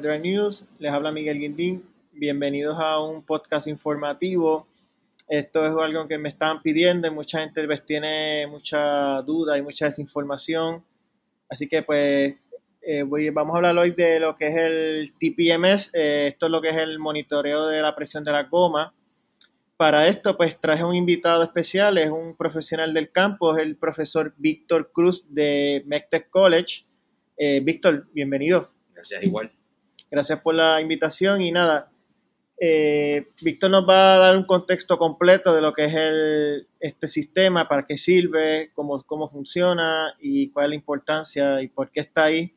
Overdrive News, les habla Miguel Guindín, bienvenidos a un podcast informativo. Esto es algo que me estaban pidiendo y mucha gente pues, tiene mucha duda y mucha desinformación. Así que pues eh, voy, vamos a hablar hoy de lo que es el TPMS, eh, esto es lo que es el monitoreo de la presión de la goma. Para esto pues traje un invitado especial, es un profesional del campo, es el profesor Víctor Cruz de MECTEC College. Eh, Víctor, bienvenido. Gracias, igual. Gracias por la invitación y nada. Eh, Víctor nos va a dar un contexto completo de lo que es este sistema, para qué sirve, cómo, cómo funciona y cuál es la importancia y por qué está ahí.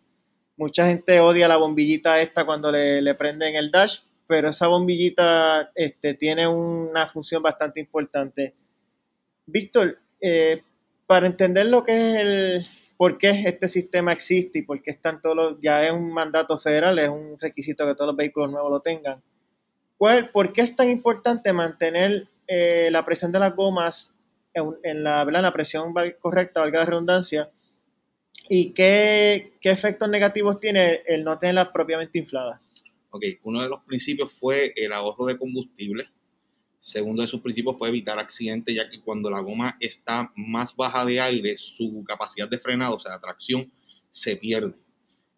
Mucha gente odia la bombillita esta cuando le, le prenden el dash, pero esa bombillita este, tiene una función bastante importante. Víctor, eh, para entender lo que es el, por qué este sistema existe y por qué están todos los, ya es un mandato federal, es un requisito que todos los vehículos nuevos lo tengan. ¿Cuál, ¿Por qué es tan importante mantener eh, la presión de las gomas en, la, la presión correcta, valga la redundancia? ¿Y qué, qué efectos negativos tiene el no tenerlas propiamente infladas? Ok, uno de los principios fue el ahorro de combustible Segundo de sus principios fue evitar accidentes, ya que cuando la goma está más baja de aire, su capacidad de frenado, o sea, de tracción, se pierde.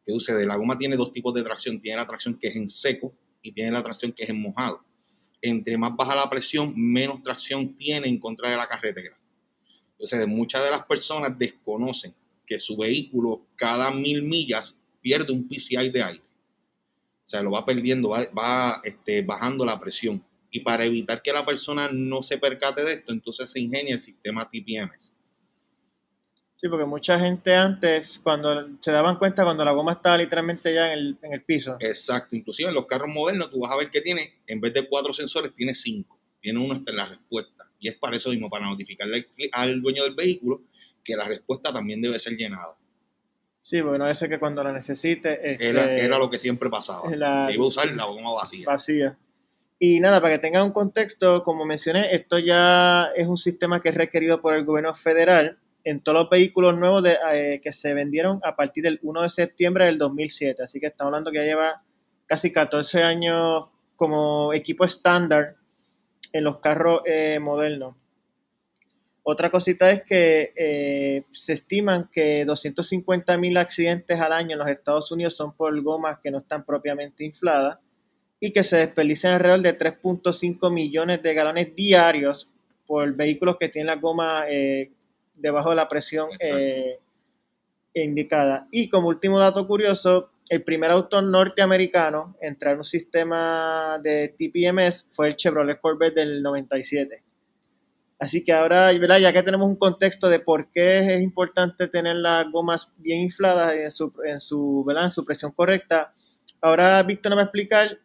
¿Qué sucede? La goma tiene dos tipos de tracción. Tiene la tracción que es en seco y tiene la tracción que es en mojado. Entre más baja la presión, menos tracción tiene en contra de la carretera. Entonces, muchas de las personas desconocen que su vehículo cada mil millas pierde un PCI de aire. O sea, lo va perdiendo, va, este, bajando la presión. Y para evitar que la persona no se percate de esto, entonces se ingenia el sistema TPMS. Sí, porque mucha gente antes, cuando se daban cuenta cuando la goma estaba literalmente ya en el, piso. Exacto, inclusive en los carros modernos tú vas a ver que tiene, en vez de cuatro sensores, tiene cinco. Tiene uno hasta en la respuesta. Y es para eso mismo, para notificarle al dueño del vehículo que la respuesta también debe ser llenada. Sí, porque no ser que cuando la necesite... Este, era, lo que siempre pasaba. se iba a usar la goma vacía. Vacía. Y nada, para que tengan un contexto, como mencioné, esto ya es un sistema que es requerido por el gobierno federal en todos los vehículos nuevos eh, que se vendieron a partir del 1 de septiembre del 2007. Así que estamos hablando que ya lleva casi 14 años como equipo estándar en los carros eh, modernos. Otra cosita es que eh, se estiman que 250 mil accidentes al año en los Estados Unidos son por gomas que no están propiamente infladas y que se desperdician alrededor de 3.5 millones de galones diarios por vehículos que tienen la goma eh, debajo de la presión eh, indicada. Y como último dato curioso, el primer auto norteamericano en entrar en un sistema de TPMS fue el Chevrolet Corvette del 97. Así que ahora, ya que tenemos un contexto de por qué es importante tener las gomas bien infladas en su, en su, en su presión correcta, ahora Víctor nos va a explicar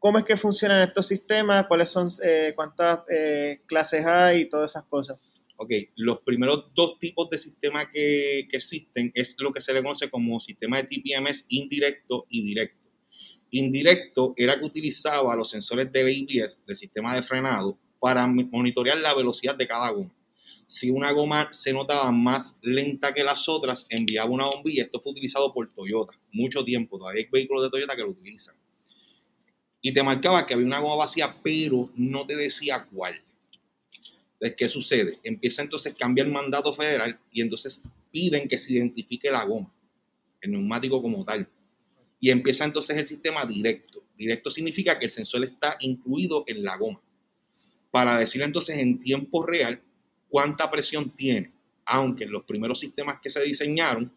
cómo es que funcionan estos sistemas, cuáles son, eh, cuántas eh, clases hay y todas esas cosas. Ok, los primeros dos tipos de sistemas que, existen es lo que se le conoce como sistema de TPMS indirecto y directo. Indirecto era que utilizaba los sensores del ABS, del sistema de frenado, para monitorear la velocidad de cada goma. Si una goma se notaba más lenta que las otras, enviaba una bombilla. Esto fue utilizado por Toyota mucho tiempo. Todavía hay vehículos de Toyota que lo utilizan y te marcaba que había una goma vacía, pero no te decía cuál. Entonces, ¿qué sucede? Empieza entonces, cambia el mandato federal y entonces piden que se identifique la goma, el neumático como tal. Y empieza entonces el sistema directo. Directo significa que el sensor está incluido en la goma. Para decir entonces en tiempo real cuánta presión tiene. Aunque en los primeros sistemas que se diseñaron,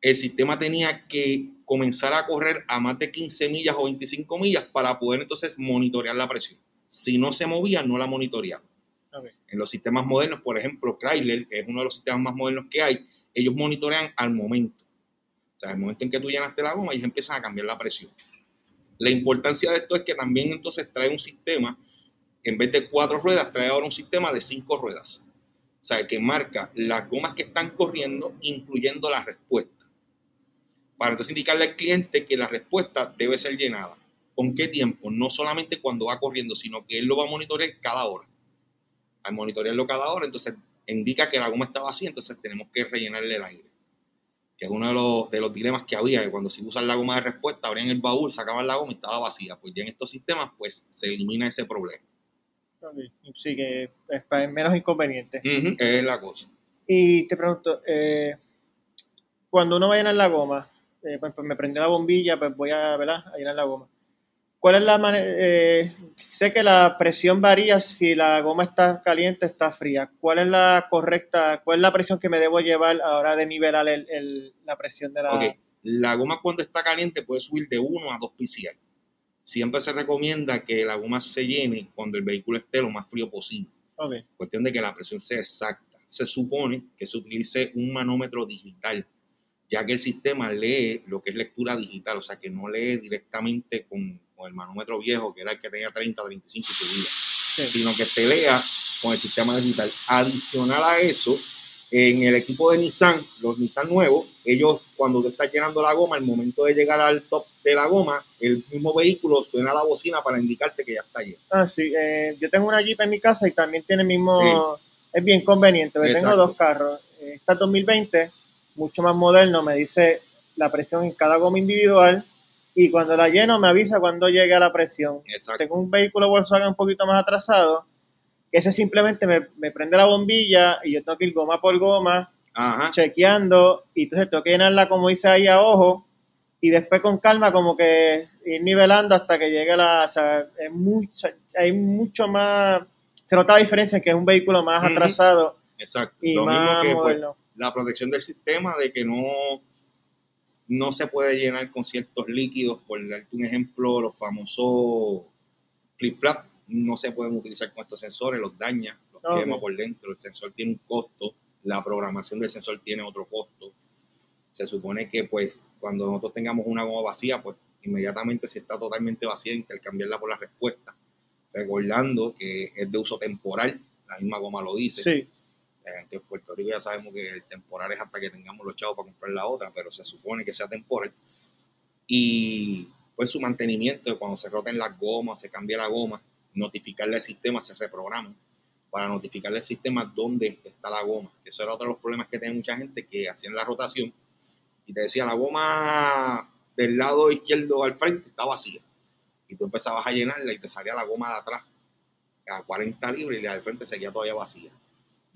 el sistema tenía que comenzar a correr a más de 15 millas o 25 millas para poder entonces monitorear la presión. Si no se movía, no la monitoreaba. En los sistemas modernos, por ejemplo, Chrysler, que es uno de los sistemas más modernos que hay, ellos monitorean al momento. O sea, al momento en que tú llenaste la goma, ellos empiezan a cambiar la presión. La importancia de esto es que también entonces trae un sistema, en vez de cuatro ruedas, trae ahora un sistema de cinco ruedas. O sea, que marca las gomas que están corriendo, incluyendo la respuesta para entonces indicarle al cliente que la respuesta debe ser llenada. ¿Con qué tiempo? No solamente cuando va corriendo, sino que él lo va a monitorear cada hora. Al monitorearlo cada hora, entonces indica que la goma está vacía, entonces tenemos que rellenarle el aire. que es uno de los, de los dilemas que había, que cuando se usan la goma de respuesta, abrían el baúl, sacaban la goma y estaba vacía. Pues ya en estos sistemas, pues se elimina ese problema. Sí, que es menos inconveniente. es la cosa. Y te pregunto, eh, cuando uno va a llenar la goma, eh, pues, pues, me prende la bombilla, pues voy a, ¿verdad? a llenar la goma. ¿Cuál es la manera? Eh, sé que la presión varía si la goma está caliente o está fría. ¿Cuál es la correcta? ¿Cuál es la presión que me debo llevar a la hora de nivelar la presión de la okay. La goma cuando está caliente puede subir de 1 a 2 PCI. Siempre se recomienda que la goma se llene cuando el vehículo esté lo más frío posible. Okay. Cuestión de que la presión sea exacta. Se supone que se utilice un manómetro digital ya que el sistema lee lo que es lectura digital, o sea que no lee directamente con, el manómetro viejo, que era el que tenía 30, 35 y subía, sino que se lea con el sistema digital. Adicional a eso, en el equipo de Nissan, los Nissan nuevos, ellos cuando te estás llenando la goma, al momento de llegar al top de la goma, el mismo vehículo suena la bocina para indicarte que ya está lleno. Ah, sí, eh, yo tengo una Jeep en mi casa y también tiene el mismo, es bien conveniente, tengo dos carros, esta 2020 mucho más moderno, me dice la presión en cada goma individual y cuando la lleno me avisa cuando llegue a la presión. Tengo un vehículo Volkswagen un poquito más atrasado, que ese simplemente me, prende la bombilla y yo tengo que ir goma por goma, chequeando, y entonces tengo que llenarla como dice ahí a ojo, y después con calma como que ir nivelando hasta que llegue la... O sea, es mucho, hay mucho más... Se nota la diferencia en que es un vehículo más atrasado y más pues, moderno la protección del sistema de que no, no se puede llenar con ciertos líquidos, por darte un ejemplo, los famosos flip-flop no se pueden utilizar con estos sensores, los daña, los quema por dentro, el sensor tiene un costo, la programación del sensor tiene otro costo. Se supone que pues cuando nosotros tengamos una goma vacía, pues inmediatamente si está totalmente vacía, intercambiarla por la respuesta, recordando que es de uso temporal, la misma goma lo dice. Sí que en Puerto Rico ya sabemos que el temporal es hasta que tengamos los chavos para comprar la otra, pero se supone que sea temporal. Y pues su mantenimiento, cuando se roten las gomas, se cambia la goma, notificarle al sistema, se reprograma para notificarle al sistema dónde está la goma. Eso era otro de los problemas que tenía mucha gente que hacían la rotación y te decía la goma del lado izquierdo al frente está vacía. Y tú empezabas a llenarla y te salía la goma de atrás a 40 libras y la de frente seguía todavía vacía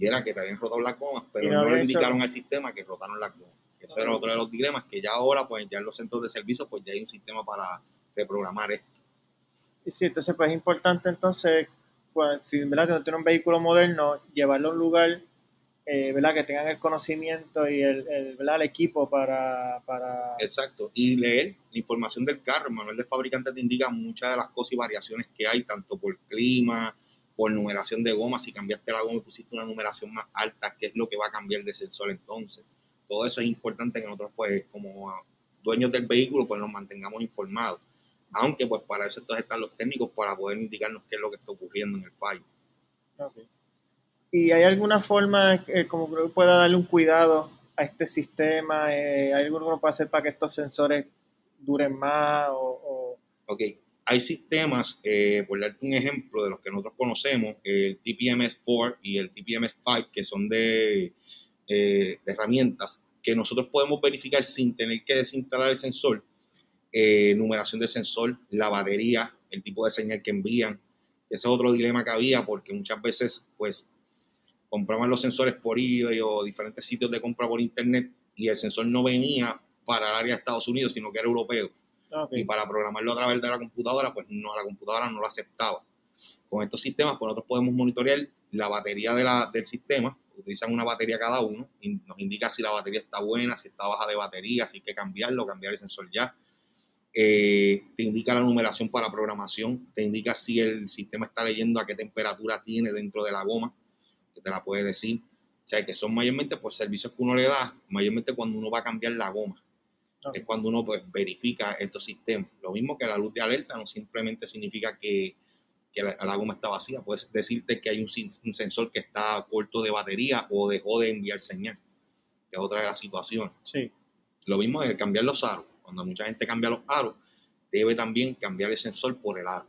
y era que te habían rotado las gomas, pero no, le indicaron al sistema que rotaron las gomas. Eso era otro de los dilemas, que ya ahora, pues ya en los centros de servicio, pues ya hay un sistema para reprogramar esto. Y sí, entonces pues es importante entonces, pues, si ¿verdad? que no tiene un vehículo moderno, llevarlo a un lugar eh, ¿verdad? que tengan el conocimiento y el, el, ¿verdad? el equipo para, para, Exacto, y leer la información del carro, el manual del fabricante te indica muchas de las cosas y variaciones que hay, tanto por clima, por numeración de goma, si cambiaste la goma y pusiste una numeración más alta, qué es lo que va a cambiar de sensor entonces. Todo eso es importante que nosotros, pues, como dueños del vehículo, pues nos mantengamos informados. Aunque, pues, para eso entonces están los técnicos para poder indicarnos qué es lo que está ocurriendo en el fallo. ¿Y hay alguna forma eh, como que pueda darle un cuidado a este sistema? Eh, ¿Hay algo que uno puede hacer para que estos sensores duren más? O, o... Ok, hay sistemas, eh, por darte un ejemplo de los que nosotros conocemos, el TPMS4 y el TPMS5, que son de, eh, herramientas que nosotros podemos verificar sin tener que desinstalar el sensor, eh, numeración del sensor, la batería, el tipo de señal que envían. Ese es otro dilema que había porque muchas veces pues compraban los sensores por eBay o diferentes sitios de compra por internet y el sensor no venía para el área de Estados Unidos, sino que era europeo y para programarlo a través de la computadora, pues no, la computadora no lo aceptaba. Con estos sistemas, pues nosotros podemos monitorear la batería de la, del sistema, utilizan una batería cada uno y nos indica si la batería está buena, si está baja de batería, si hay que cambiarlo, cambiar el sensor ya. Eh, te indica la numeración para programación, te indica si el sistema está leyendo a qué temperatura tiene dentro de la goma, que te la puede decir. O sea, que son mayormente por servicios que uno le da, mayormente cuando uno va a cambiar la goma. Es cuando uno pues, verifica estos sistemas. Lo mismo que la luz de alerta no simplemente significa que, la, goma está vacía, puedes decirte que hay un, sensor que está corto de batería o dejó de enviar señal, que es otra de las situaciones. Sí. Lo mismo es cambiar los aros. Cuando mucha gente cambia los aros, debe también cambiar el sensor por el aro.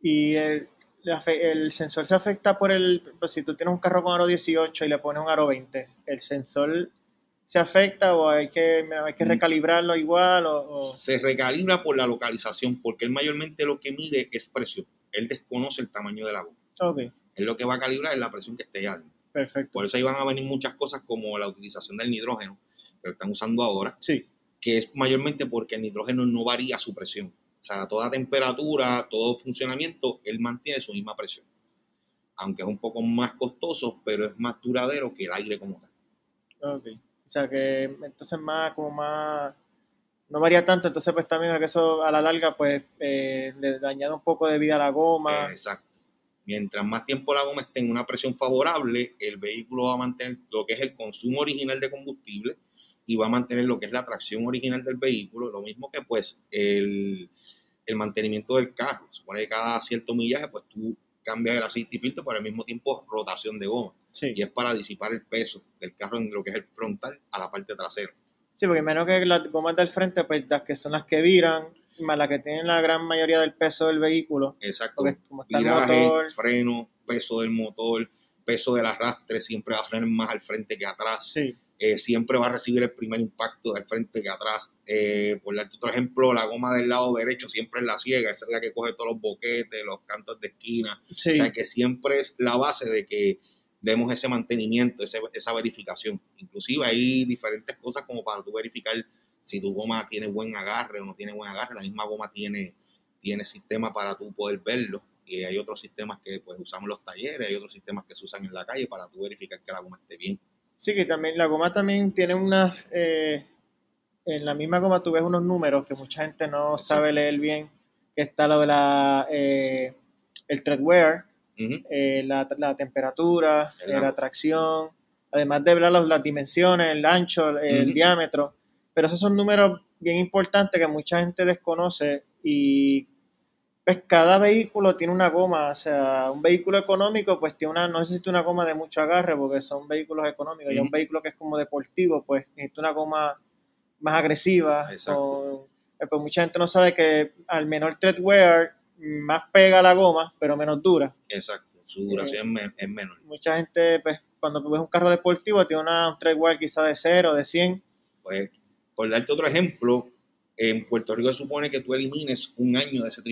Y el, el sensor se afecta por el, pues si tú tienes un carro con aro 18 y le pones un aro 20, el sensor se afecta o hay que, hay que Mm. recalibrarlo igual o, o- Se recalibra por la localización, porque él mayormente lo que mide es presión. Él desconoce el tamaño de la goma. Ok, Él lo que va a calibrar es la presión que esté adentro. perfecto. Por eso ahí van a venir muchas cosas como la utilización del nitrógeno, que lo están usando ahora, Sí, que es mayormente porque el nitrógeno no varía su presión. O sea, a toda temperatura, todo funcionamiento, él mantiene su misma presión. Aunque es un poco más costoso, pero es más duradero que el aire como tal. ok. O sea que entonces más, como más, no varía tanto, entonces pues también que eso a la larga pues eh, le añade un poco de vida a la goma. Exacto. Mientras más tiempo la goma esté en una presión favorable, el vehículo va a mantener lo que es el consumo original de combustible y va a mantener lo que es la tracción original del vehículo, lo mismo que pues el, el mantenimiento del carro. Supone que cada cierto millaje pues tú cambias el aceite y filtro, pero al mismo tiempo rotación de goma. Sí. Y es para disipar el peso del carro en lo que es el frontal a la parte trasera. Sí, porque menos que las gomas del frente, pues las que son las que viran, más las que tienen la gran mayoría del peso del vehículo, Exacto. porque como está el Viraje, motor, freno, peso del motor, peso del arrastre, siempre va a frenar más al frente que atrás. sí, eh, siempre va a recibir el primer impacto del frente que atrás. Eh, por darte otro ejemplo, la goma del lado derecho siempre es la ciega, esa es la que coge todos los boquetes, los cantos de esquina. sí, O sea que siempre es la base de que demos ese mantenimiento, ese- esa verificación. Inclusive hay diferentes cosas como para tú verificar si tu goma tiene buen agarre o no tiene buen agarre. La misma goma tiene, tiene sistema para tú poder verlo. Y hay otros sistemas que pues usamos en los talleres, hay otros sistemas que se usan en la calle para tú verificar que la goma esté bien. Sí, que también la goma también tiene unas, eh, en la misma goma tú ves unos números que mucha gente no sabe leer bien, que está lo de la, eh, el tread wear, Ujú. eh, la, la temperatura, El eh, la tracción, además de ver las, las dimensiones, el ancho, el Ujú. diámetro. Pero esos son números bien importantes que mucha gente desconoce y pues cada vehículo tiene una goma, o sea, un vehículo económico pues tiene una, no necesita una goma de mucho agarre porque son vehículos económicos, y un vehículo que es como deportivo pues necesita una goma más agresiva. Exacto. con- eh, pues mucha gente no sabe que al menor tread wear más pega la goma, pero menos dura Exacto, su duración es, men- es menor. mucha gente, pues, cuando ves un carro deportivo, tiene una, un tread wear quizá de 0, de 100. Pues, por darte otro ejemplo, en Puerto Rico se supone que tú elimines un año de ese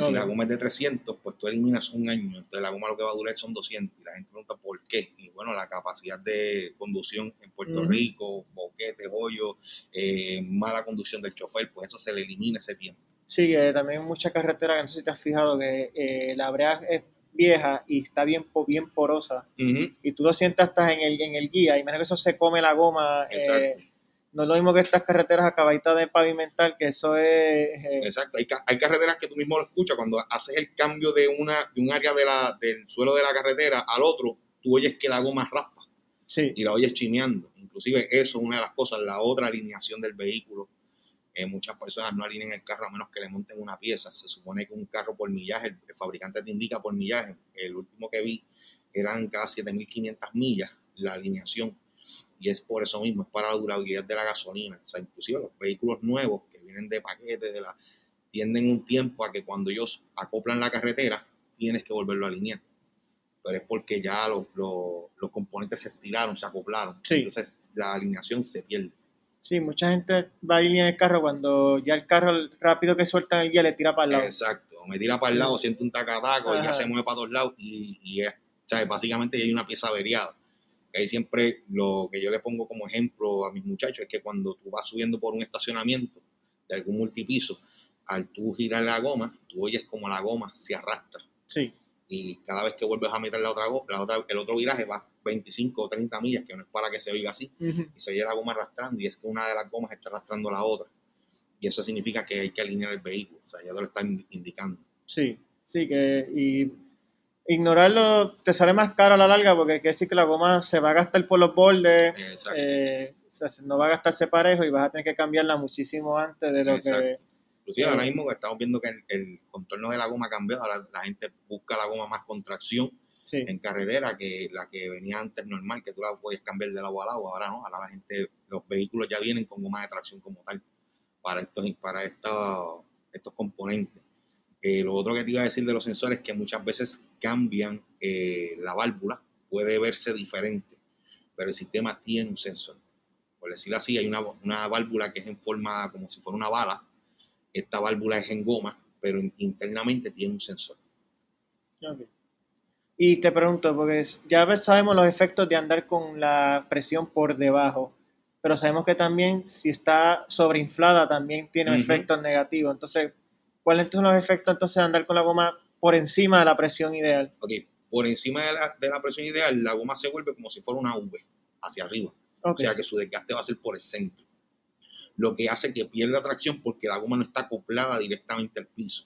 si la goma es de 300, pues tú eliminas un año. Entonces la goma lo que va a durar son 200. Y la gente pregunta por qué. Y bueno, la capacidad de conducción en Puerto. Rico, boquetes, hoyos, eh, mala conducción del chofer, pues eso se le elimina ese tiempo. Sí, que también muchas carreteras, que no sé si te has fijado, que eh, la brea es vieja y está bien, bien porosa. Y tú lo sientes hasta en el, en el guía, y menos que eso se come la goma. eh, Exacto. No es lo mismo que estas carreteras acabaditas de pavimentar, que eso es... eh, Exacto, hay, ca- hay carreteras que tú mismo lo escuchas cuando haces el cambio de una de un área de la, del suelo de la carretera al otro, tú oyes que la goma raspa sí, y la oyes chimeando. Inclusive eso es una de las cosas, la otra alineación del vehículo. Eh, muchas personas no alinean el carro a menos que le monten una pieza. Se supone que un carro por millaje, el, el fabricante te indica por millaje. El último que vi eran cada 7.500 millas la alineación. Y es por eso mismo, es para la durabilidad de la gasolina. O sea, inclusive los vehículos nuevos que vienen de paquete, de la, tienden un tiempo a que cuando ellos acoplan la carretera, tienes que volverlo a alinear. Pero es porque ya los, los, los componentes se estiraron, se acoplaron. Sí. Entonces la alineación se pierde. sí, mucha gente va a en el carro cuando ya el carro rápido que suelta el guía le tira para el lado. Exacto. Me tira para el lado, siento un tacataco, ya Ajá. se mueve para todos lados y, y es, o sea, básicamente hay una pieza averiada. Ahí siempre lo que yo le pongo como ejemplo a mis muchachos es que cuando tú vas subiendo por un estacionamiento de algún multipiso, al tú girar la goma, tú oyes como la goma se arrastra. Sí, Y cada vez que vuelves a meter la otra, la otra, el otro viraje va 25 o 30 millas, que no es para que se oiga así. Y se oye la goma arrastrando y es que una de las gomas está arrastrando la otra. Y eso significa que hay que alinear el vehículo, o sea, ya te lo están indicando. Sí, sí, que y ignorarlo te sale más caro a la larga porque quiere decir que la goma se va a gastar por los bordes, eh, o sea, no va a gastarse parejo y vas a tener que cambiarla muchísimo antes de lo que... Inclusive eh, ahora mismo estamos viendo que el, el contorno de la goma ha cambiado, ahora la gente busca la goma más con tracción Sí, en carretera que la que venía antes normal, que tú la puedes cambiar de lado a lado, ahora no, ahora la gente, los vehículos ya vienen con goma de tracción como tal para estos, para estos, estos componentes. Eh, lo otro que te iba a decir de los sensores es que muchas veces cambian eh, la válvula, puede verse diferente. pero el sistema tiene un sensor. Por decirlo así, hay una, una válvula que es en forma como si fuera una bala. Esta válvula es en goma, pero internamente tiene un sensor. Y te pregunto, porque ya sabemos los efectos de andar con la presión por debajo, pero sabemos que también si está sobreinflada también tiene Ujú. efectos negativos. Entonces, ¿cuáles son los efectos entonces de andar con la goma por encima de la presión ideal? Ok, por encima de la, de la presión ideal, la goma se vuelve como si fuera una V hacia arriba. O sea que su desgaste va a ser por el centro. Lo que hace que pierda tracción porque la goma no está acoplada directamente al piso.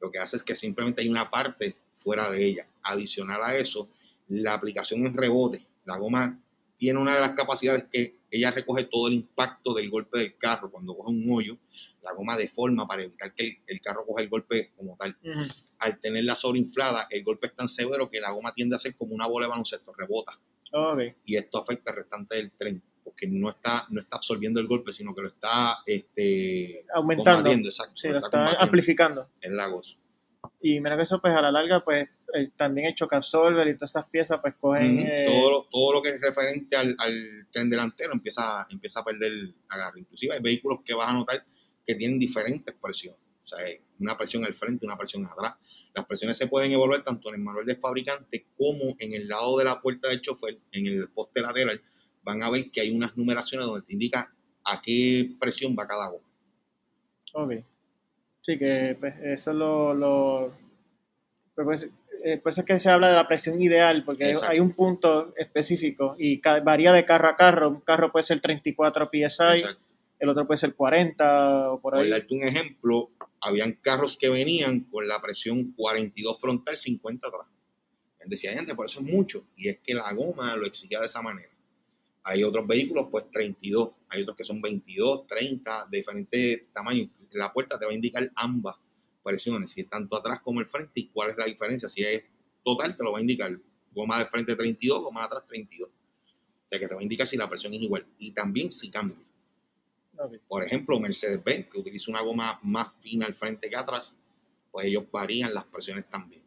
Lo que hace es que simplemente hay una parte fuera de ella. Adicional a eso, la aplicación en rebote. La goma tiene una de las capacidades que ella recoge todo el impacto del golpe del carro. Cuando coge un hoyo, la goma deforma para evitar que el, el carro coja el golpe como tal. Ujú. Al tenerla sobreinflada, el golpe es tan severo que la goma tiende a ser como una bola de baloncesto, rebota ok, y esto afecta al restante del tren porque no está, no está absorbiendo el golpe, sino que lo está este, aumentando. exacto, Sí, lo está amplificando. en Lagos. Y menos que eso, pues a la larga, pues eh, también el choque absorber y todas esas piezas, pues cogen. Eh, todo, lo, todo lo que es referente al, al tren delantero empieza, empieza a perder agarre. Inclusive hay vehículos que vas a notar que tienen diferentes presiones. O sea, hay una presión al frente, una presión atrás. Las presiones se pueden evaluar tanto en el manual del fabricante como en el lado de la puerta del chofer, en el poste lateral. Van a ver que hay unas numeraciones donde te indica a qué presión va cada goma. Ok. Sí, que pues, eso es lo. lo pues, eh, por eso es que se habla de la presión ideal, porque hay, Exacto. hay un punto específico y varía de carro a carro. Un carro puede ser 34 psi, Exacto. El otro puede ser 40 o por Por ahí. darte un ejemplo, habían carros que venían con la presión 42 frontal, 50 atrás. Decía, gente, por eso es mucho. Y es que la goma lo exigía de esa manera. Hay otros vehículos, pues 32. Hay otros que son 22, 30, de diferentes tamaños. La puerta te va a indicar ambas presiones, si es tanto atrás como el frente y cuál es la diferencia. Si es total, te lo va a indicar. Goma de frente 32, goma de atrás 32. O sea que te va a indicar si la presión es igual. Y también si cambia. Por ejemplo, Mercedes-Benz, que utiliza una goma más fina al frente que atrás, pues ellos varían las presiones también.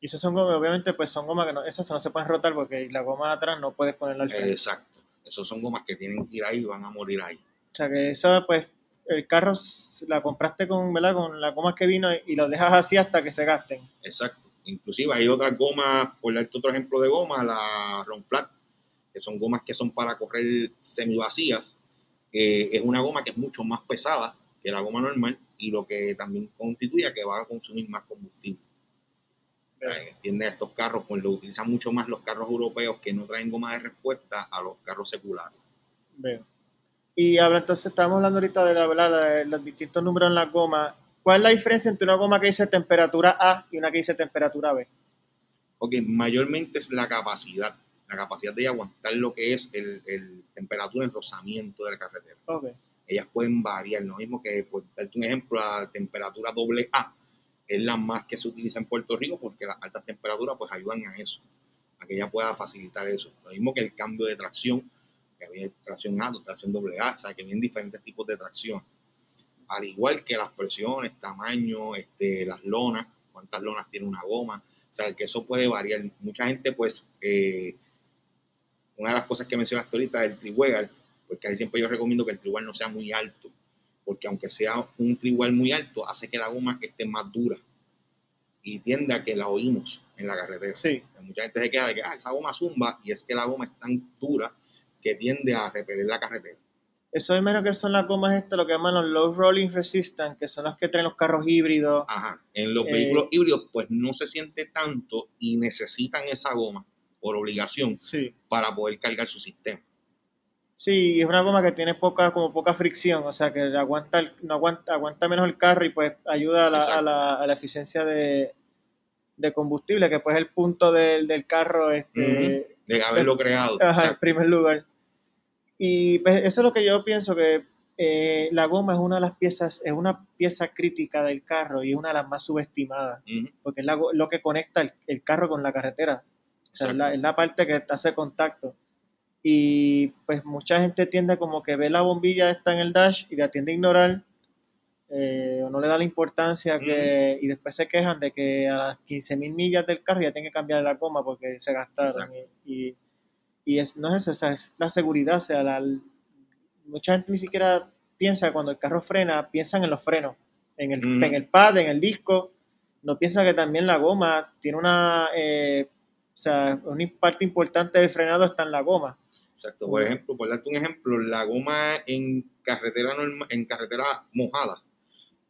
Y esas son gomas, obviamente, pues son gomas que no, esas no se pueden rotar porque la goma de atrás no puedes ponerla al frente. Exacto. Esos son gomas que tienen que ir ahí y van a morir ahí. O sea que esa, pues, el carro la compraste con, ¿verdad? Con las gomas que vino y lo dejas así hasta que se gasten. Exacto. Inclusive hay otras gomas, por darte otro ejemplo de goma, la Ron Flat, que son gomas que son para correr semivacías. Eh, es una goma que es mucho más pesada que la goma normal y lo que también constituye que va a consumir más combustible. Entiende estos carros, pues lo utilizan mucho más los carros europeos que no traen goma de respuesta a los carros seculares. Veo. Y habla, entonces, estábamos hablando ahorita de, la, de los distintos números en las gomas. ¿Cuál es la diferencia entre una goma que dice temperatura A y una que dice temperatura B? Ok, mayormente es la capacidad, la capacidad de aguantar lo que es el, el temperatura en rozamiento de la carretera. Ellas pueden variar, lo mismo que, por darte un ejemplo, la temperatura doble A es la más que se utiliza en Puerto Rico porque las altas temperaturas pues ayudan a eso, a que ella pueda facilitar eso. Lo mismo que el cambio de tracción, que había tracción A, tracción doble A, o sea, que vienen diferentes tipos de tracción. Al igual que las presiones, tamaño, este, las lonas, cuántas lonas tiene una goma, o sea, que eso puede variar. Mucha gente, pues, eh, una de las cosas que mencionaste ahorita del triwell, pues casi siempre yo recomiendo que el triwell no sea muy alto, porque aunque sea un triwell muy alto, hace que la goma esté más dura y tiende a que la oímos en la carretera. Sí. Mucha gente se queda de que ah, esa goma zumba y es que la goma es tan dura que tiende a repeler la carretera. Eso es menos que son las gomas estas, lo que llaman los low rolling resistant, que son las que traen los carros híbridos. Ajá. En los Eh, vehículos híbridos, pues no se siente tanto y necesitan esa goma por obligación Sí. para poder cargar su sistema. Sí, es una goma que tiene poca, como poca fricción, o sea que aguanta, el- no aguanta, aguanta menos el carro y pues ayuda a la, a la, a la eficiencia de, de combustible, que pues es el punto del, del carro, este, De haberlo creado. ajá, en primer lugar. Y pues eso es lo que yo pienso que eh, la goma es una de las piezas, es una pieza crítica del carro y es una de las más subestimadas, porque es la lo que conecta el, el carro con la carretera. O sea, es la, es la parte que hace contacto. Y pues mucha gente tiende como que ve la bombilla esta en el dash y la tiende a ignorar eh, o no le da la importancia que, y después se quejan de que a las 15.000 millas del carro ya tienen que cambiar la goma porque se gastaron. Y, y, Y es, no es eso, o sea, es la seguridad, o sea, la, mucha gente ni siquiera piensa cuando el carro frena, piensan en los frenos, en el, Ujú. en el pad, en el disco, no piensa que también la goma tiene una, eh, o sea, una parte importante del frenado está en la goma. Exacto. Por ejemplo, por darte un ejemplo, la goma en carretera en carretera mojada,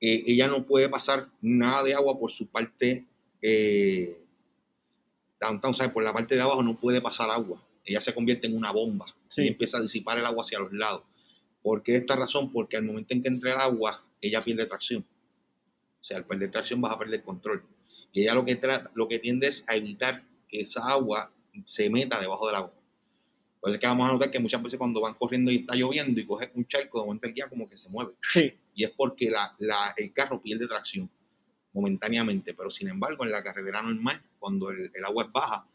eh, ella no puede pasar nada de agua por su parte eh, downtown, ¿sabes? Por la parte de abajo no puede pasar agua. Ella se convierte en una bomba Sí. y empieza a disipar el agua hacia los lados. ¿Por qué esta razón? Porque al momento en que entre el agua, ella pierde tracción. O sea, al perder tracción vas a perder control. Y ella lo que trata, lo que tiende es a evitar que esa agua se meta debajo del agua. Pues es que vamos a notar que muchas veces cuando van corriendo y está lloviendo y coges un charco, de momento el guía como que se mueve. Sí, Y es porque la, la- el carro pierde tracción momentáneamente. Pero sin embargo, en la carretera normal, cuando el, el agua es baja,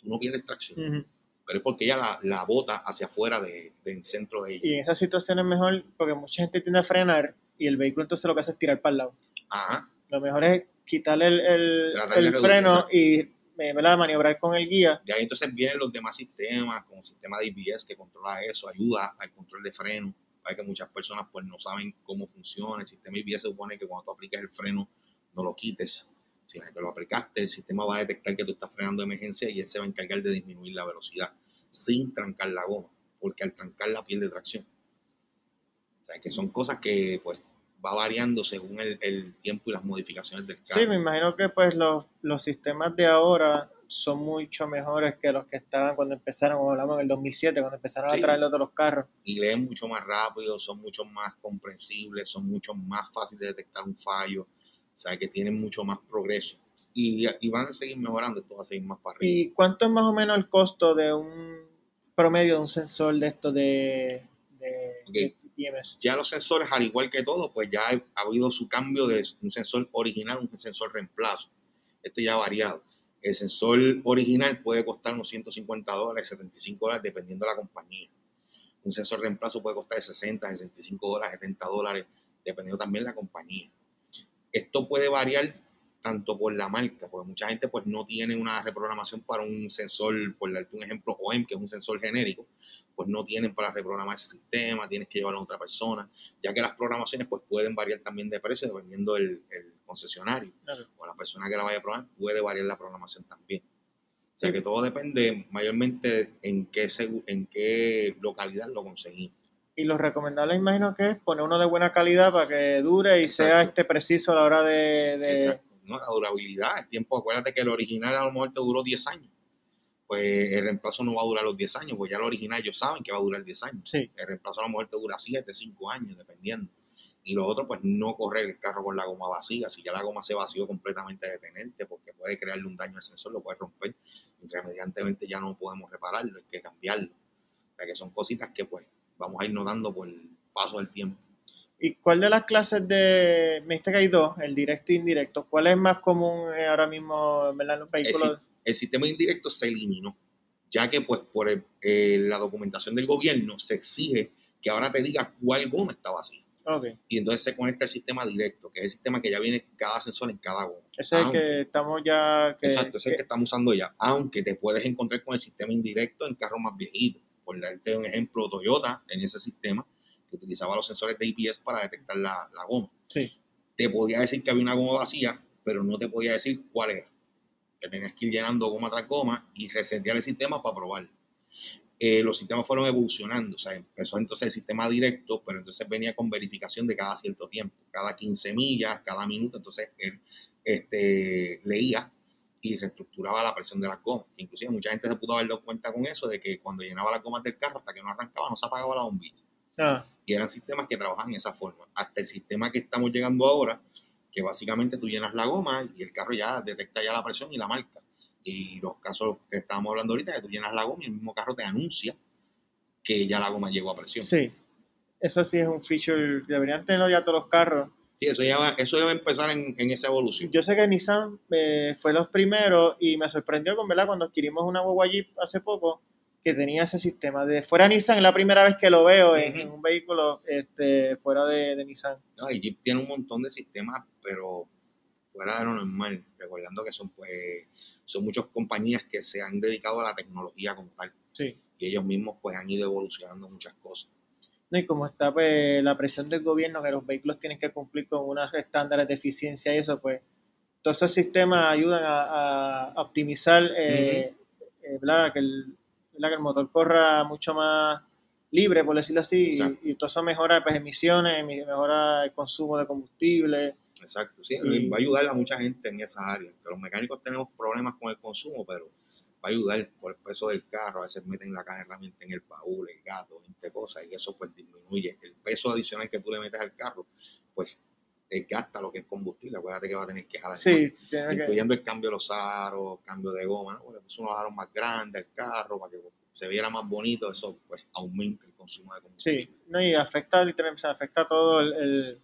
tú no pierdes tracción. ujú. Pero es porque ella la, la bota hacia afuera de- del centro de ella. y en esa situación es mejor porque mucha gente tiende a frenar y el vehículo entonces lo que hace es tirar para el lado. Ajá. Lo mejor es quitarle el, el- el freno y ¿verdad? maniobrar con el guía. De ahí entonces vienen los demás sistemas, como el sistema de IBS que controla eso, ayuda al control de freno. Hay que muchas personas pues no saben cómo funciona. El sistema IBS se supone que cuando tú apliques el freno no lo quites. Si que lo aplicaste, el sistema va a detectar que tú estás frenando de emergencia y él se va a encargar de disminuir la velocidad sin trancar la goma, porque al trancarla pierde tracción. O sea, que son cosas que pues va variando según el, el tiempo y las modificaciones del carro. Sí, me imagino que pues los, los sistemas de ahora son mucho mejores que los que estaban cuando empezaron, como hablamos en el 2007, cuando empezaron Sí. a traer los los carros. y leen mucho más rápido, son mucho más comprensibles, son mucho más fáciles de detectar un fallo, o sea que tienen mucho más progreso y, y van a seguir mejorando, esto va a seguir más para arriba. ¿Y cuánto es más o menos el costo de un promedio de un sensor de esto de, de Ya los sensores, al igual que todo, pues ya ha, ha habido su cambio de un sensor original a un sensor reemplazo. Esto ya ha variado. El sensor original puede costar unos 150 dólares, 75 dólares, dependiendo de la compañía. Un sensor reemplazo puede costar 60, 65 dólares, 70 dólares, dependiendo también de la compañía. Esto puede variar tanto por la marca, porque mucha gente pues no tiene una reprogramación para un sensor, por darte un ejemplo, OEM, que es un sensor genérico, pues no tienen para reprogramar ese sistema, tienes que llevarlo a otra persona, ya que las programaciones pues pueden variar también de precio dependiendo del el concesionario Claro. o la persona que la vaya a programar, puede variar la programación también. O sea que todo depende mayormente en qué, en qué localidad lo conseguimos. Y lo recomendable, imagino que es poner uno de buena calidad para que dure y sea este preciso a la hora de... ¿no? La durabilidad, el tiempo, acuérdate que el original a lo mejor te duró 10 años. Pues el reemplazo no va a durar los 10 años, pues ya el original ellos saben que va a durar 10 años. Sí, El reemplazo a lo mejor te dura 7, 5 años, dependiendo. Y lo otro, pues no correr el carro con la goma vacía. Si ya la goma se vació completamente, detenerte, porque puede crearle un daño al sensor, lo puede romper. Irremediablemente ya no podemos repararlo, hay que cambiarlo. O sea que son cositas que pues vamos a ir notando por el paso del tiempo. ¿Y cuál de las clases de... Me dijiste que hay dos, el directo e indirecto. ¿Cuál es más común eh, ahora mismo ¿verdad, en los vehículos? El sistema indirecto se eliminó, ya que pues por el- eh, la documentación del gobierno se exige que ahora te diga cuál goma está vacía. Ok, Y entonces se conecta el sistema directo, que es el sistema que ya viene cada sensor en cada goma. ese es el Aunque- que estamos ya... Que, Exacto, ese es el que- que estamos usando ya. Aunque te puedes encontrar con el sistema indirecto en carros más viejitos. Por darte un ejemplo, Toyota tenía ese sistema que utilizaba los sensores de IPS para detectar la, la goma. sí, Te podía decir que había una goma vacía, pero no te podía decir cuál era. Que tenías que ir llenando goma tras goma y resetear el sistema para probarlo. Eh, los sistemas fueron evolucionando, o sea, empezó entonces el sistema directo, pero entonces venía con verificación de cada cierto tiempo, cada 15 millas, cada minuto, entonces él este, leía y reestructuraba la presión de las gomas. Inclusive mucha gente se pudo haber dado cuenta con eso, de que cuando llenaba las gomas del carro, hasta que no arrancaba, no se apagaba la bombilla. Ah, Y eran sistemas que trabajan de esa forma. Hasta el sistema que estamos llegando ahora, que básicamente tú llenas la goma y el carro ya detecta ya la presión y la marca. Y los casos que estábamos hablando ahorita, que tú llenas la goma y el mismo carro te anuncia que ya la goma llegó a presión. sí. Eso sí es un feature, deberían tenerlo ya todos los carros. Sí, eso ya va, eso ya va a empezar en, en esa evolución. Yo sé que Nissan eh, fue los primeros y me sorprendió con verdad cuando adquirimos una guagua Jeep hace poco que tenía ese sistema. De fuera Nissan es la primera vez que lo veo en, Ujú. en un vehículo este, fuera de, de Nissan. No, y Jeep tiene un montón de sistemas, pero fuera de lo normal. Recordando que son, pues, son muchas compañías que se han dedicado a la tecnología como tal. Sí, y ellos mismos pues han ido evolucionando muchas cosas. No, y como está pues, la presión del gobierno que los vehículos tienen que cumplir con unos estándares de eficiencia y eso, pues todos esos sistemas ayudan a, optimizar eh, eh, Que, el, que el motor corra mucho más libre, por decirlo así, y, todo eso mejora pues, emisiones, mejora el consumo de combustible. Exacto, sí, va a ayudar a mucha gente en esas áreas. Que los mecánicos tenemos problemas con el consumo, pero va a ayudar por el peso del carro. A veces meten la caja de herramientas en el baúl, el gato, 20 cosas, y eso pues disminuye el peso adicional que tú le metes al carro, pues gasta lo que es combustible. Acuérdate que va a tener que jalar, sí, incluyendo el cambio de los aros, cambio de goma, ¿no? Porque puso unos aros más grandes al carro para que se viera más bonito, eso pues aumenta el consumo de combustible. Sí, no, y afecta literalmente, afecta todo el,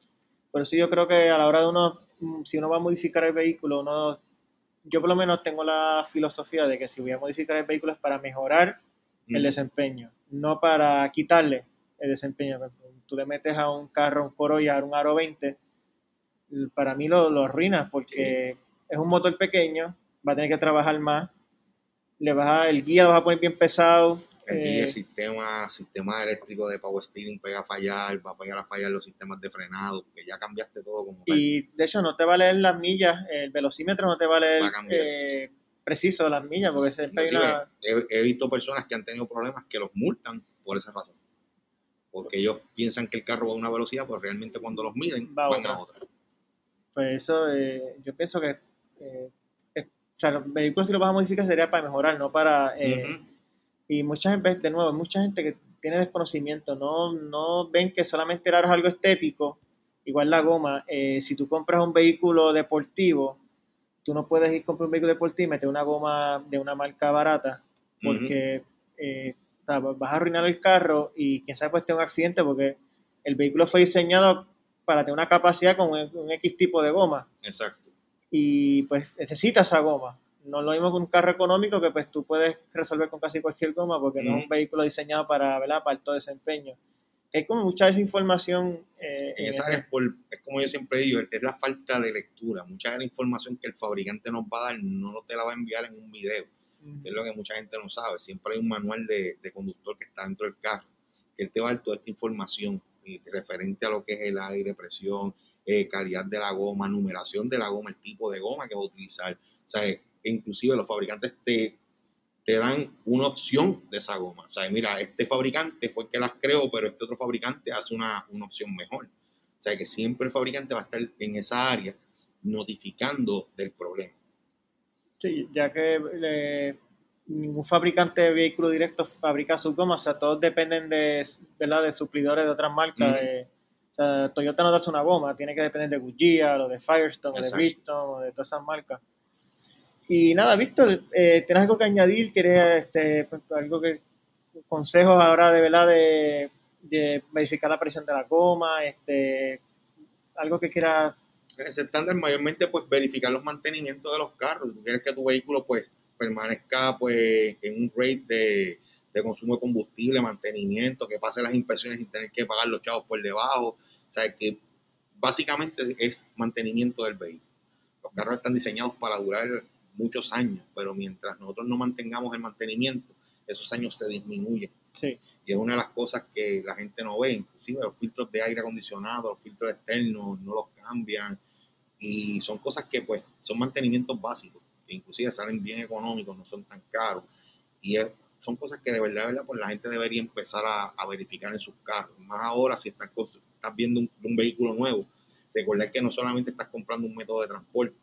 Por eso yo creo que a la hora de uno, mm, si uno va a modificar el vehículo, uno, yo por lo menos tengo la filosofía de que si voy a modificar el vehículo es para mejorar el desempeño, no para quitarle el desempeño. Tú le metes a un carro, un Corolla, un Aro 20, para mí lo, lo arruinas porque es un motor pequeño, va a tener que trabajar más le vas el guía lo vas a poner bien pesado. El guía, el eh, sistema, sistema eléctrico de power steering pega a fallar, va a pegar a fallar los sistemas de frenado, porque ya cambiaste todo como Y de hecho no te va a leer las millas, el velocímetro no te va a leer eh, preciso las millas, porque se una... he, he, visto personas que han tenido problemas que los multan por esa razón. Porque ellos piensan que el carro va a una velocidad, pero realmente cuando los miden van a otra. Pues eso, eh, yo pienso que sea, los vehículos si los vas a modificar sería para mejorar, no para... Eh, y mucha gente, de nuevo, mucha gente que tiene desconocimiento, no, no ven que solamente el aro es algo estético, igual la goma, eh, si tú compras un vehículo deportivo, tú no puedes ir a comprar un vehículo deportivo y meter una goma de una marca barata, porque eh, vas a arruinar el carro y quién sabe pues tener un accidente porque el vehículo fue diseñado para tener una capacidad con un X tipo de goma. Exacto y pues necesitas esa goma. No es lo mismo que un carro económico que pues tú puedes resolver con casi cualquier goma porque no es un vehículo diseñado para, ¿verdad? para alto desempeño. Hay como mucha desinformación. Eh, en esa área es, es, como yo siempre digo, es la falta de lectura. Mucha de la información que el fabricante nos va a dar no te la va a enviar en un video. Es lo que mucha gente no sabe. Siempre hay un manual de, de conductor que está dentro del carro, que él te va a dar toda esta información referente a lo que es el aire, presión, eh, calidad de la goma, numeración de la goma, el tipo de goma que va a utilizar. O sea, inclusive los fabricantes te, te dan una opción de esa goma. O sea, mira, este fabricante fue el que las creó, pero este otro fabricante hace una, opción mejor. O sea, que siempre el fabricante va a estar en esa área notificando del problema. Sí, ya que ningún fabricante de vehículo directo fabrica sus gomas, o sea, todos dependen de, ¿verdad? de suplidores de otras marcas, de o sea, Toyota no da una goma, tiene que depender de Goodyear o de Firestone o de Bridgestone o de todas esas marcas. Y nada, Víctor, eh, ¿tienes algo que añadir? ¿Quieres este, pues, algo que consejos ahora de verdad de, verificar la presión de la goma? Este, algo que quieras ese estándar mayormente pues verificar los mantenimientos de los carros. Tú quieres que tu vehículo pues permanezca pues en un rate de, de consumo de combustible, mantenimiento, que pase las inspecciones sin tener que pagar los chavos por debajo. O sea, que básicamente es mantenimiento del vehículo. Los carros están diseñados para durar muchos años, pero mientras nosotros no mantengamos el mantenimiento, esos años se disminuyen. Sí. Y es una de las cosas que la gente no ve, inclusive los filtros de aire acondicionado, los filtros externos, no los cambian. Y son cosas que pues son mantenimientos básicos, inclusive salen bien económicos, no son tan caros. Y es son cosas que de verdad, verdad pues la gente debería empezar a, verificar en sus carros. Más ahora si estás, estás viendo un, vehículo nuevo, recordar que no solamente estás comprando un método de transporte,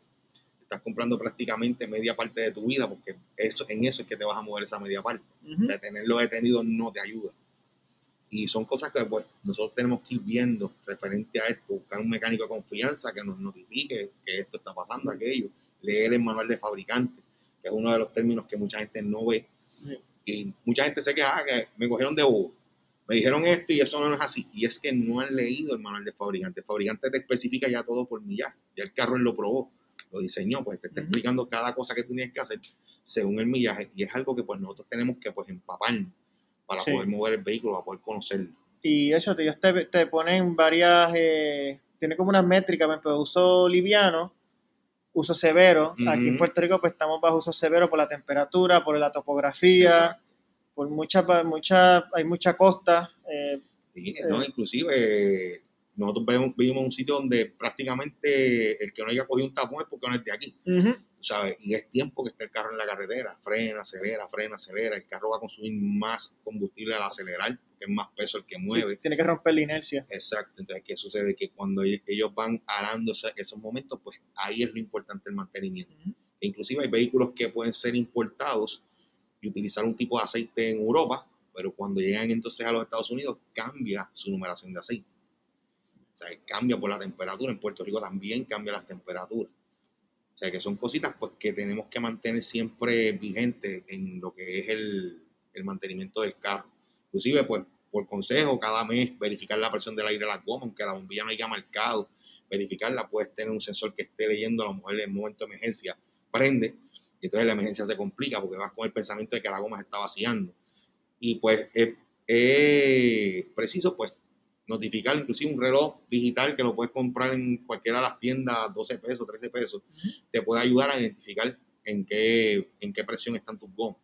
estás comprando prácticamente media parte de tu vida, porque eso, en eso es que te vas a mover esa media parte. de tenerlo detenido no te ayuda. Y son cosas que pues, nosotros tenemos que ir viendo referente a esto, buscar un mecánico de confianza que nos notifique que esto está pasando, aquello, leer el manual de fabricante, que es uno de los términos que mucha gente no ve y mucha gente se queja ah, que me cogieron de bobo. Me dijeron esto y eso no es así. Y es que no han leído el manual de fabricante. El fabricante te especifica ya todo por millaje. Ya el carro él lo probó, lo diseñó, pues te está explicando cada cosa que tú tienes que hacer según el millaje. Y es algo que pues nosotros tenemos que pues empaparnos para poder mover el vehículo, para poder conocerlo. Y eso, ellos te, te ponen varias, eh, tiene como unas métricas, ejemplo, uso liviano, uso severo. Aquí en Puerto Rico pues estamos bajo uso severo por la temperatura, por la topografía, por mucha, mucha, hay mucha costa. Eh, no, inclusive nosotros vivimos en un sitio donde prácticamente el que no haya cogido un tapón es porque no es de aquí. ¿Sabes? Y es tiempo que esté el carro en la carretera, frena, acelera, frena, acelera, el carro va a consumir más combustible al acelerar, que es más peso el que mueve. Tiene que romper la inercia. Exacto, entonces, ¿qué sucede? Que cuando ellos van arando esos momentos, pues ahí es lo importante el mantenimiento. Inclusive hay vehículos que pueden ser importados y utilizar un tipo de aceite en Europa, pero cuando llegan entonces a los Estados Unidos cambia su numeración de aceite. O sea, cambia por la temperatura. En Puerto Rico también cambia las temperaturas. O sea, que son cositas pues que tenemos que mantener siempre vigentes en lo que es el, el mantenimiento del carro. Inclusive, pues, por consejo, cada mes verificar la presión del aire de la goma, aunque la bombilla no haya marcado, verificarla, puedes tener un sensor que esté leyendo a lo mejor en el momento de emergencia, prende, y entonces la emergencia se complica porque vas con el pensamiento de que la goma se está vaciando. Y pues es preciso, pues, notificar inclusive un reloj digital que lo puedes comprar en cualquiera de las tiendas, 12 pesos, 13 pesos, te puede ayudar a identificar en qué, en qué presión están tus gomas,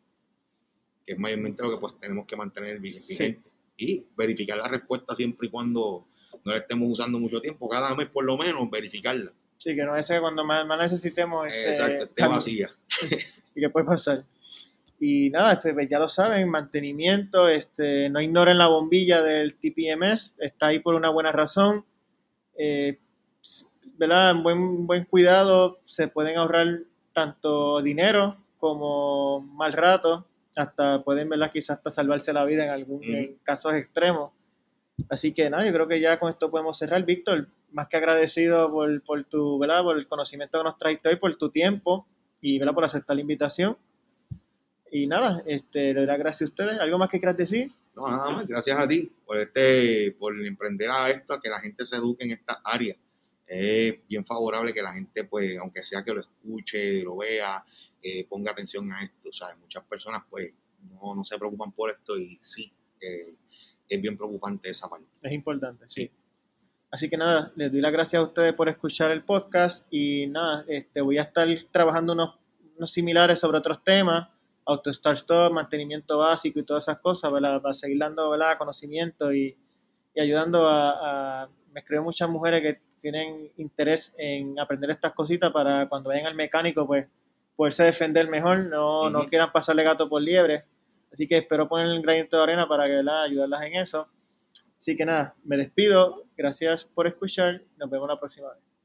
que es mayormente lo que pues tenemos que mantener vigente. Y verificar la respuesta siempre y cuando no la estemos usando mucho tiempo, cada mes por lo menos verificarla. Sí, que no es cuando más, necesitemos. Este, Exacto, esté vacía. y qué puede pasar. Y nada, este, pues, ya lo saben, mantenimiento, este, no ignoren la bombilla del TPMS, está ahí por una buena razón. Eh, ¿verdad? En buen, buen cuidado se pueden ahorrar tanto dinero como mal rato, hasta pueden, ¿verdad? Quizás hasta salvarse la vida en algún casos extremos. Así que nada, yo creo que ya con esto podemos cerrar. Víctor, más que agradecido por, por tu, ¿verdad? Por el conocimiento que nos traiste hoy, por tu tiempo y, ¿verdad? Por aceptar la invitación. Y nada, este, le doy las gracias a ustedes. ¿Algo más que quieras decir? No, nada más. Gracias a ti por este, por emprender a esto, a que la gente se eduque en esta área. Es bien favorable que la gente, pues, aunque sea que lo escuche, lo vea, eh, ponga atención a esto. ¿sabes? Muchas personas, pues, no, no se preocupan por esto y sí, eh, es bien preocupante esa parte. Es importante, sí. Así que nada, les doy las gracias a ustedes por escuchar el podcast y nada, este, voy a estar trabajando unos, unos similares sobre otros temas auto start stop, mantenimiento básico y todas esas cosas, Para seguir dando ¿verdad? conocimiento y, ayudando a, Me escriben muchas mujeres que tienen interés en aprender estas cositas para cuando vayan al mecánico, pues poderse defender mejor, no, no quieran pasarle gato por liebre. Así que espero poner el granito de arena para que, ayudarlas en eso. Así que nada, me despido. Gracias por escuchar. Nos vemos la próxima vez.